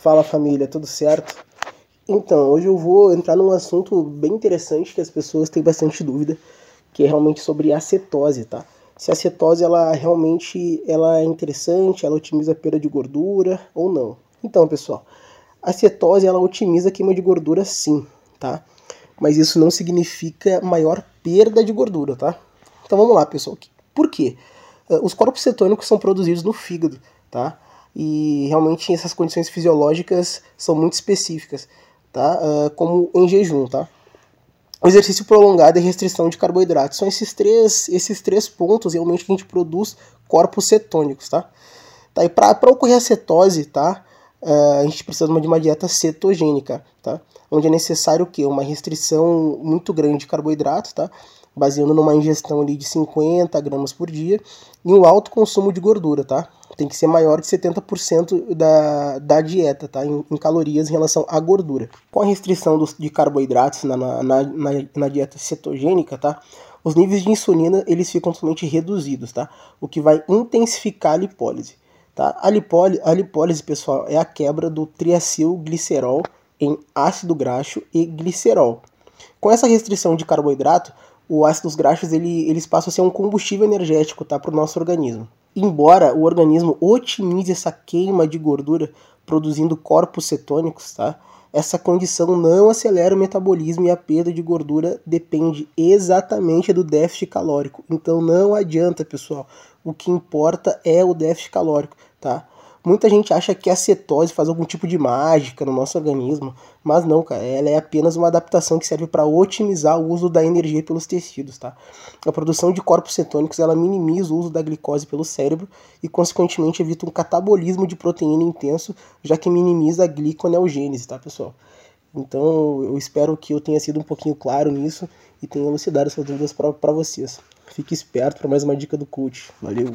Fala família, tudo certo? Então, hoje eu vou entrar num assunto bem interessante que as pessoas têm bastante dúvida, que é realmente sobre a cetose, tá? Se a cetose ela realmente ela é interessante, ela otimiza a perda de gordura ou não. Então, pessoal, a cetose ela otimiza a queima de gordura sim, tá? Mas isso não significa maior perda de gordura, tá? Então vamos lá, pessoal. Por quê? Eh, os corpos cetônicos são produzidos no fígado, tá? E realmente essas condições fisiológicas são muito específicas, tá? Uh, como em jejum, tá? Exercício prolongado e restrição de carboidratos são esses três, esses três pontos realmente que a gente produz corpos cetônicos, tá? tá e para ocorrer a cetose, tá? Uh, a gente precisa de uma, de uma dieta cetogênica, tá? Onde é necessário o quê? Uma restrição muito grande de carboidratos, tá? baseando numa ingestão ali de 50 gramas por dia e um alto consumo de gordura, tá? Tem que ser maior de 70% da, da dieta, tá? Em, em, calorias em relação à gordura. Com a restrição dos, de carboidratos na, na, na, na, dieta cetogênica, tá? Os níveis de insulina eles ficam totalmente reduzidos, tá? O que vai intensificar a lipólise. Tá? A, lipólise, a lipólise, pessoal, é a quebra do triacilglicerol em ácido graxo e glicerol. Com essa restrição de carboidrato, o ácidos graxos ele, eles passam a ser um combustível energético tá, para o nosso organismo. Embora o organismo otimize essa queima de gordura produzindo corpos cetônicos, tá? essa condição não acelera o metabolismo e a perda de gordura depende exatamente do déficit calórico. Então não adianta, pessoal. O que importa é o déficit calórico, tá? Muita gente acha que a cetose faz algum tipo de mágica no nosso organismo, mas não, cara. Ela é apenas uma adaptação que serve para otimizar o uso da energia pelos tecidos, tá? A produção de corpos cetônicos ela minimiza o uso da glicose pelo cérebro e, consequentemente, evita um catabolismo de proteína intenso, já que minimiza a gliconeogênese, tá, pessoal? Então, eu espero que eu tenha sido um pouquinho claro nisso e tenha elucidado essas dúvidas para vocês. Fique esperto para mais uma dica do coach. Valeu!